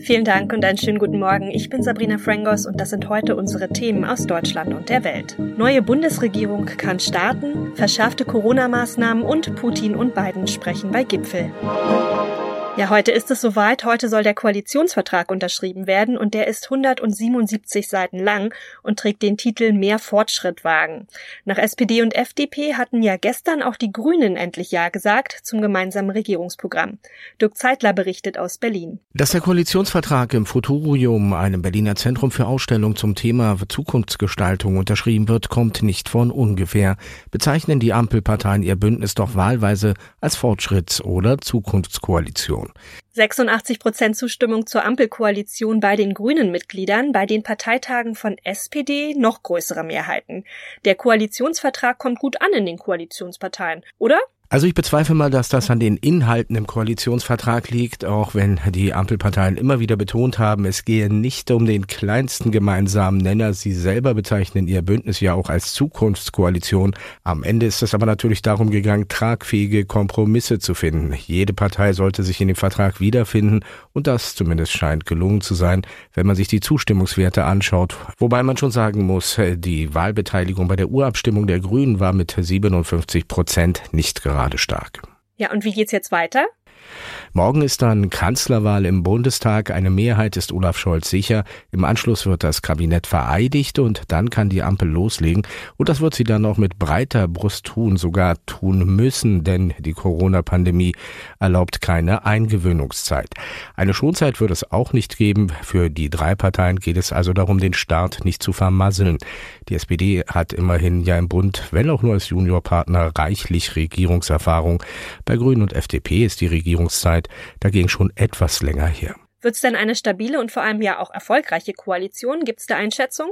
Vielen Dank und einen schönen guten Morgen. Ich bin Sabrina Frangos und das sind heute unsere Themen aus Deutschland und der Welt. Neue Bundesregierung kann starten, verschärfte Corona-Maßnahmen und Putin und Biden sprechen bei Gipfel. Ja, heute ist es soweit. Heute soll der Koalitionsvertrag unterschrieben werden und der ist 177 Seiten lang und trägt den Titel Mehr Fortschritt wagen. Nach SPD und FDP hatten ja gestern auch die Grünen endlich Ja gesagt zum gemeinsamen Regierungsprogramm. Dirk Zeitler berichtet aus Berlin. Dass der Koalitionsvertrag im Futurium, einem Berliner Zentrum für Ausstellung zum Thema Zukunftsgestaltung unterschrieben wird, kommt nicht von ungefähr. Bezeichnen die Ampelparteien ihr Bündnis doch wahlweise als Fortschritts- oder Zukunftskoalition. 86 Prozent Zustimmung zur Ampelkoalition bei den grünen Mitgliedern, bei den Parteitagen von SPD noch größere Mehrheiten. Der Koalitionsvertrag kommt gut an in den Koalitionsparteien, oder? Also ich bezweifle mal, dass das an den Inhalten im Koalitionsvertrag liegt, auch wenn die Ampelparteien immer wieder betont haben, es gehe nicht um den kleinsten gemeinsamen Nenner. Sie selber bezeichnen ihr Bündnis ja auch als Zukunftskoalition. Am Ende ist es aber natürlich darum gegangen, tragfähige Kompromisse zu finden. Jede Partei sollte sich in dem Vertrag wiederfinden und das zumindest scheint gelungen zu sein, wenn man sich die Zustimmungswerte anschaut. Wobei man schon sagen muss, die Wahlbeteiligung bei der Urabstimmung der Grünen war mit 57 Prozent nicht gerade gerade stark. Ja, und wie geht's jetzt weiter? Morgen ist dann Kanzlerwahl im Bundestag. Eine Mehrheit ist Olaf Scholz sicher. Im Anschluss wird das Kabinett vereidigt und dann kann die Ampel loslegen. Und das wird sie dann auch mit breiter Brust tun, sogar tun müssen, denn die Corona-Pandemie erlaubt keine Eingewöhnungszeit. Eine Schonzeit wird es auch nicht geben. Für die drei Parteien geht es also darum, den Start nicht zu vermasseln. Die SPD hat immerhin ja im Bund, wenn auch nur als Juniorpartner, reichlich Regierungserfahrung. Bei Grünen und FDP ist die Regierungszeit dagegen schon etwas länger her. Wird es denn eine stabile und vor allem ja auch erfolgreiche Koalition? Gibt es da Einschätzung?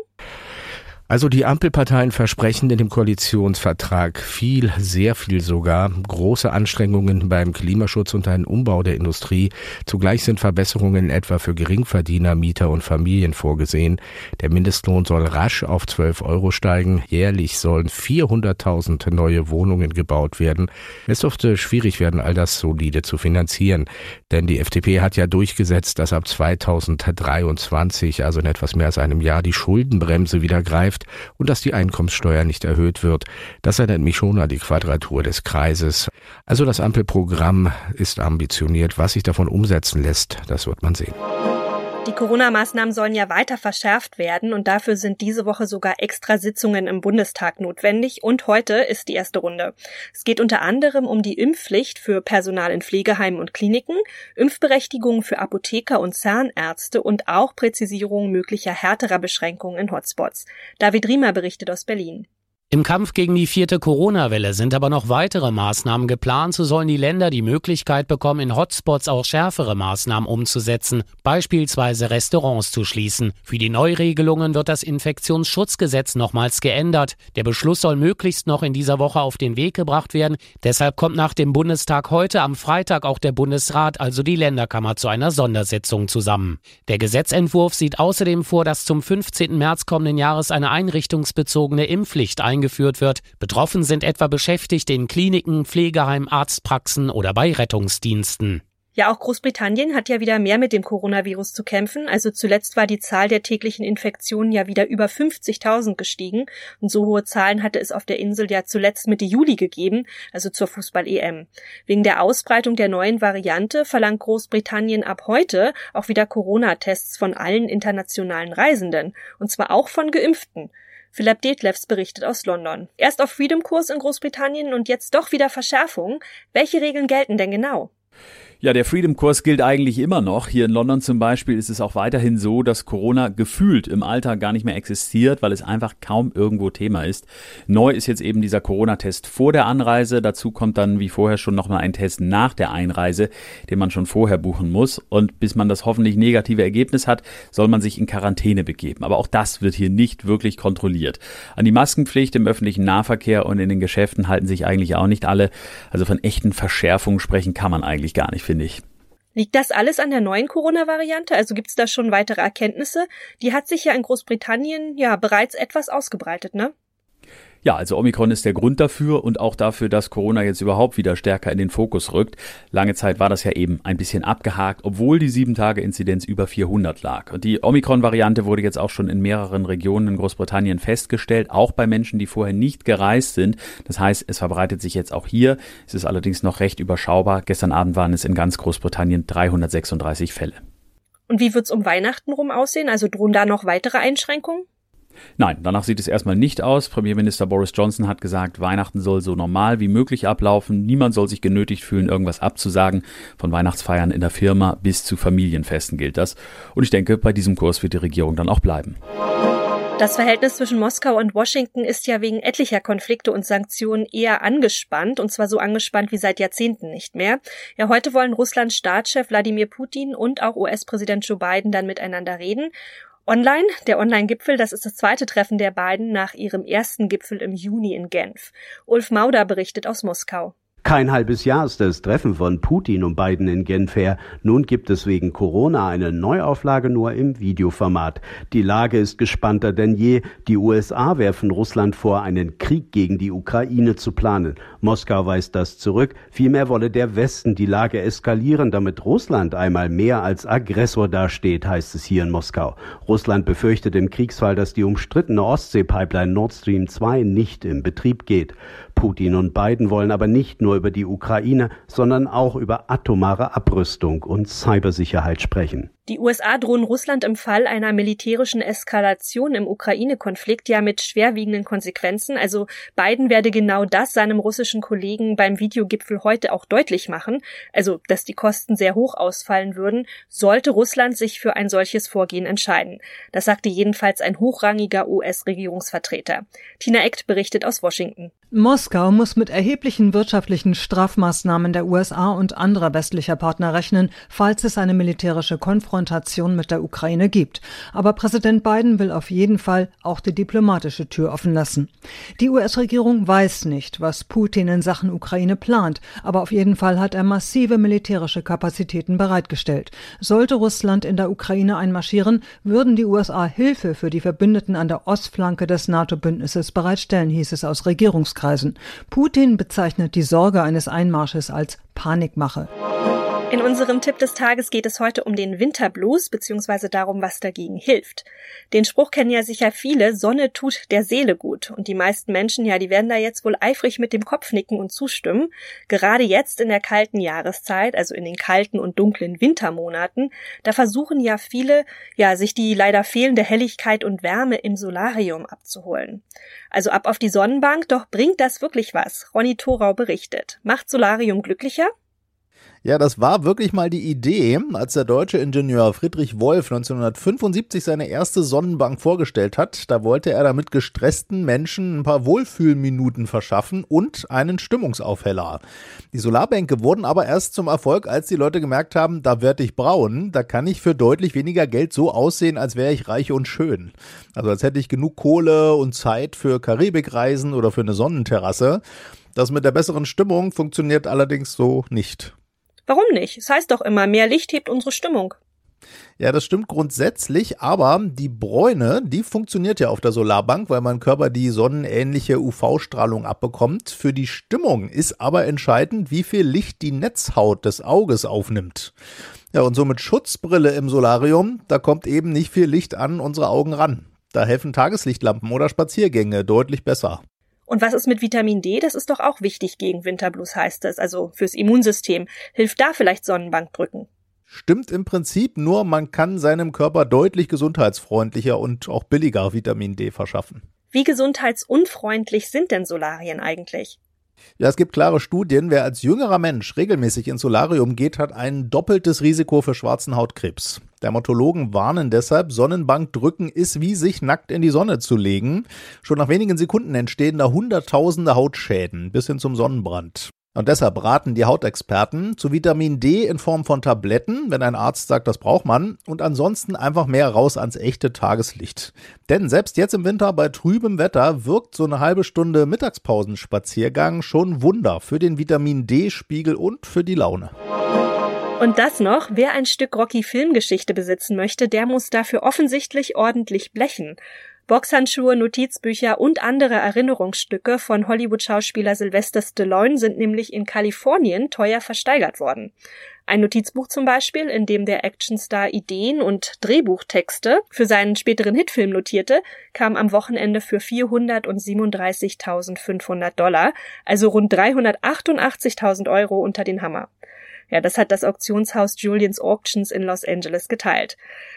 Also die Ampelparteien versprechen in dem Koalitionsvertrag viel, sehr viel sogar, große Anstrengungen beim Klimaschutz und einen Umbau der Industrie. Zugleich sind Verbesserungen etwa für Geringverdiener, Mieter und Familien vorgesehen. Der Mindestlohn soll rasch auf 12 Euro steigen. Jährlich sollen 400.000 neue Wohnungen gebaut werden. Es dürfte schwierig werden, all das solide zu finanzieren. Denn die FDP hat ja durchgesetzt, dass ab 2023, also in etwas mehr als einem Jahr, die Schuldenbremse wieder greift betrifft und dass die Einkommenssteuer nicht erhöht wird. Das erinnert mich schon an die Quadratur des Kreises. Also das Ampelprogramm ist ambitioniert. Was sich davon umsetzen lässt, das wird man sehen. Die Corona-Maßnahmen sollen ja weiter verschärft werden und dafür sind diese Woche sogar extra Sitzungen im Bundestag notwendig und heute ist die erste Runde. Es geht unter anderem um die Impfpflicht für Personal in Pflegeheimen und Kliniken, Impfberechtigungen für Apotheker und Zahnärzte und auch Präzisierung möglicher härterer Beschränkungen in Hotspots. David Riemer berichtet aus Berlin. Im Kampf gegen die vierte Corona-Welle sind aber noch weitere Maßnahmen geplant. So sollen die Länder die Möglichkeit bekommen, in Hotspots auch schärfere Maßnahmen umzusetzen, beispielsweise Restaurants zu schließen. Für die Neuregelungen wird das Infektionsschutzgesetz nochmals geändert. Der Beschluss soll möglichst noch in dieser Woche auf den Weg gebracht werden. Deshalb kommt nach dem Bundestag heute am Freitag auch der Bundesrat, also die Länderkammer, zu einer Sondersitzung zusammen. Der Gesetzentwurf sieht außerdem vor, dass zum 15. März kommenden Jahres eine einrichtungsbezogene Impfpflicht eingeführt wird. Betroffen sind etwa Beschäftigte in Kliniken, Pflegeheimen, Arztpraxen oder bei Rettungsdiensten. Ja, auch Großbritannien hat ja wieder mehr mit dem Coronavirus zu kämpfen. Also zuletzt war die Zahl der täglichen Infektionen ja wieder über 50.000 gestiegen. Und so hohe Zahlen hatte es auf der Insel ja zuletzt Mitte Juli gegeben, also zur Fußball-EM. Wegen der Ausbreitung der neuen Variante verlangt Großbritannien ab heute auch wieder Corona-Tests von allen internationalen Reisenden. Und zwar auch von Geimpften. Philipp Detlefs berichtet aus London. Erst auf Freedom-Kurs in Großbritannien und jetzt doch wieder Verschärfung. Welche Regeln gelten denn genau? Ja, der Freedom-Kurs gilt eigentlich immer noch. Hier in London zum Beispiel ist es auch weiterhin so, dass Corona gefühlt im Alltag gar nicht mehr existiert, weil es einfach kaum irgendwo Thema ist. Neu ist jetzt eben dieser Corona-Test vor der Anreise. Dazu kommt dann wie vorher schon nochmal ein Test nach der Einreise, den man schon vorher buchen muss. Und bis man das hoffentlich negative Ergebnis hat, soll man sich in Quarantäne begeben. Aber auch das wird hier nicht wirklich kontrolliert. An die Maskenpflicht im öffentlichen Nahverkehr und in den Geschäften halten sich eigentlich auch nicht alle. Also von echten Verschärfungen sprechen kann man eigentlich gar nicht finde ich. Liegt das alles an der neuen Corona-Variante? Also gibt es da schon weitere Erkenntnisse? Die hat sich ja in Großbritannien ja bereits etwas ausgebreitet, ne? Ja, also Omikron ist der Grund dafür und auch dafür, dass Corona jetzt überhaupt wieder stärker in den Fokus rückt. Lange Zeit war das ja eben ein bisschen abgehakt, obwohl die 7-Tage-Inzidenz über 400 lag. Und die Omikron-Variante wurde jetzt auch schon in mehreren Regionen in Großbritannien festgestellt, auch bei Menschen, die vorher nicht gereist sind. Das heißt, es verbreitet sich jetzt auch hier. Es ist allerdings noch recht überschaubar. Gestern Abend waren es in ganz Großbritannien 336 Fälle. Und wie wird's um Weihnachten rum aussehen? Also drohen da noch weitere Einschränkungen? Nein, danach sieht es erstmal nicht aus. Premierminister Boris Johnson hat gesagt, Weihnachten soll so normal wie möglich ablaufen. Niemand soll sich genötigt fühlen, irgendwas abzusagen. Von Weihnachtsfeiern in der Firma bis zu Familienfesten gilt das. Und ich denke, bei diesem Kurs wird die Regierung dann auch bleiben. Das Verhältnis zwischen Moskau und Washington ist ja wegen etlicher Konflikte und Sanktionen eher angespannt, und zwar so angespannt wie seit Jahrzehnten nicht mehr. Ja, heute wollen Russlands Staatschef Wladimir Putin und auch US-Präsident Joe Biden dann miteinander reden. Online, der Online-Gipfel, das ist das zweite Treffen der beiden nach ihrem ersten Gipfel im Juni in Genf. Ulf Mauder berichtet aus Moskau. Kein halbes Jahr ist das Treffen von Putin und Biden in Genf her. Nun gibt es wegen Corona eine Neuauflage nur im Videoformat. Die Lage ist gespannter denn je. Die USA werfen Russland vor, einen Krieg gegen die Ukraine zu planen. Moskau weist das zurück. Vielmehr wolle der Westen die Lage eskalieren, damit Russland einmal mehr als Aggressor dasteht, heißt es hier in Moskau. Russland befürchtet im Kriegsfall, dass die umstrittene Ostsee-Pipeline Nord Stream 2 nicht in Betrieb geht. Putin und Biden wollen aber nicht nur über die Ukraine, sondern auch über atomare Abrüstung und Cybersicherheit sprechen. Die USA drohen Russland im Fall einer militärischen Eskalation im Ukraine-Konflikt ja mit schwerwiegenden Konsequenzen. Also Biden werde genau das seinem russischen Kollegen beim Videogipfel heute auch deutlich machen, also dass die Kosten sehr hoch ausfallen würden, sollte Russland sich für ein solches Vorgehen entscheiden. Das sagte jedenfalls ein hochrangiger US-Regierungsvertreter. Tina Eckt berichtet aus Washington. Moskau muss mit erheblichen wirtschaftlichen Strafmaßnahmen der USA und anderer westlicher Partner rechnen, falls es eine militärische Konfrontation mit der Ukraine gibt. Aber Präsident Biden will auf jeden Fall auch die diplomatische Tür offen lassen. Die US-Regierung weiß nicht, was Putin in Sachen Ukraine plant, aber auf jeden Fall hat er massive militärische Kapazitäten bereitgestellt. Sollte Russland in der Ukraine einmarschieren, würden die USA Hilfe für die Verbündeten an der Ostflanke des NATO-Bündnisses bereitstellen, hieß es aus Regierungs Regierungskreisen. Putin bezeichnet die Sorge eines Einmarsches als Panikmache. In unserem Tipp des Tages geht es heute um den Winterblues bzw. darum, was dagegen hilft. Den Spruch kennen ja sicher viele, Sonne tut der Seele gut. Und die meisten Menschen, ja, die werden da jetzt wohl eifrig mit dem Kopf nicken und zustimmen. Gerade jetzt in der kalten Jahreszeit, also in den kalten und dunklen Wintermonaten, da versuchen ja viele, ja, sich die leider fehlende Helligkeit und Wärme im Solarium abzuholen. Also ab auf die Sonnenbank, doch bringt das wirklich was? Ronny Thorau berichtet. Macht Solarium glücklicher? Ja, das war wirklich mal die Idee, als der deutsche Ingenieur Friedrich Wolf 1975 seine erste Sonnenbank vorgestellt hat. Da wollte er damit gestressten Menschen ein paar Wohlfühlminuten verschaffen und einen Stimmungsaufheller. Die Solarbänke wurden aber erst zum Erfolg, als die Leute gemerkt haben, da werde ich braun, da kann ich für deutlich weniger Geld so aussehen, als wäre ich reich und schön. Also als hätte ich genug Kohle und Zeit für Karibikreisen oder für eine Sonnenterrasse. Das mit der besseren Stimmung funktioniert allerdings so nicht. Warum nicht? Es heißt doch immer, mehr Licht hebt unsere Stimmung. Ja, das stimmt grundsätzlich, aber die Bräune, die funktioniert ja auf der Solarbank, weil mein Körper die sonnenähnliche UV-Strahlung abbekommt. Für die Stimmung ist aber entscheidend, wie viel Licht die Netzhaut des Auges aufnimmt. Ja, und so mit Schutzbrille im Solarium, da kommt eben nicht viel Licht an unsere Augen ran. Da helfen Tageslichtlampen oder Spaziergänge deutlich besser. Und was ist mit Vitamin D? Das ist doch auch wichtig gegen Winterblues, heißt es, also fürs Immunsystem. Hilft da vielleicht Sonnenbankdrücken? Stimmt im Prinzip, nur man kann seinem Körper deutlich gesundheitsfreundlicher und auch billiger Vitamin D verschaffen. Wie gesundheitsunfreundlich sind denn Solarien eigentlich? Ja, es gibt klare Studien. Wer als jüngerer Mensch regelmäßig ins Solarium geht, hat ein doppeltes Risiko für schwarzen Hautkrebs. Dermatologen warnen deshalb, Sonnenbankdrücken ist wie sich nackt in die Sonne zu legen. Schon nach wenigen Sekunden entstehen da hunderttausende Hautschäden bis hin zum Sonnenbrand. Und deshalb raten die Hautexperten zu Vitamin D in Form von Tabletten, wenn ein Arzt sagt, das braucht man, und ansonsten einfach mehr raus ans echte Tageslicht. Denn selbst jetzt im Winter bei trübem Wetter wirkt so eine halbe Stunde Mittagspausenspaziergang schon Wunder für den Vitamin D-Spiegel und für die Laune. Und das noch, wer ein Stück Rocky Filmgeschichte besitzen möchte, der muss dafür offensichtlich ordentlich blechen. Boxhandschuhe, Notizbücher und andere Erinnerungsstücke von Hollywood-Schauspieler Sylvester Stallone sind nämlich in Kalifornien teuer versteigert worden. Ein Notizbuch zum Beispiel, in dem der Actionstar Ideen und Drehbuchtexte für seinen späteren Hitfilm notierte, kam am Wochenende für 437.500 Dollar, also rund 388.000 Euro unter den Hammer. Ja, das hat das Auktionshaus Julians Auctions in Los Angeles geteilt.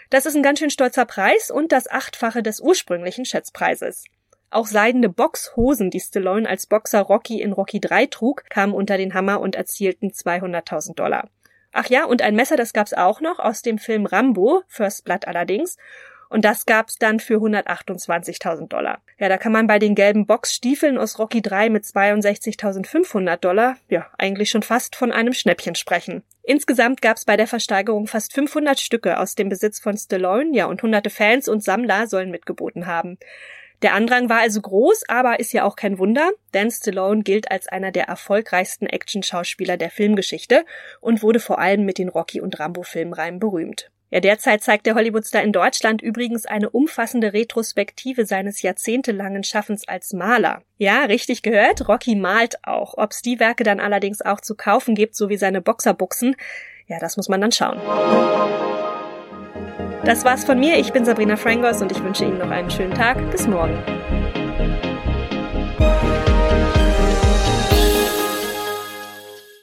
Das ist ein ganz schön stolzer Preis und das Achtfache des ursprünglichen Schätzpreises. Auch seidene Boxhosen, die Stallone als Boxer Rocky in Rocky 3 trug, kamen unter den Hammer und erzielten 200.000 Dollar. Ach ja, und ein Messer, das gab's auch noch aus dem Film Rambo, First Blood allerdings. Und das gab's dann für 128.000 Dollar. Ja, da kann man bei den gelben Boxstiefeln aus Rocky 3 mit 62.500 Dollar, ja, eigentlich schon fast von einem Schnäppchen sprechen. Insgesamt gab's bei der Versteigerung fast 500 Stücke aus dem Besitz von Stallone, ja, und hunderte Fans und Sammler sollen mitgeboten haben. Der Andrang war also groß, aber ist ja auch kein Wunder, denn Stallone gilt als einer der erfolgreichsten Actionschauspieler der Filmgeschichte und wurde vor allem mit den Rocky- und Rambo-Filmreihen berühmt. Ja, derzeit zeigt der Hollywoodstar in Deutschland übrigens eine umfassende Retrospektive seines jahrzehntelangen Schaffens als Maler. Ja, richtig gehört, Rocky malt auch. Ob's die Werke dann allerdings auch zu kaufen gibt, so wie seine Boxerbuchsen, ja, das muss man dann schauen. Das war's von mir. Ich bin Sabrina Frangos und ich wünsche Ihnen noch einen schönen Tag. Bis morgen.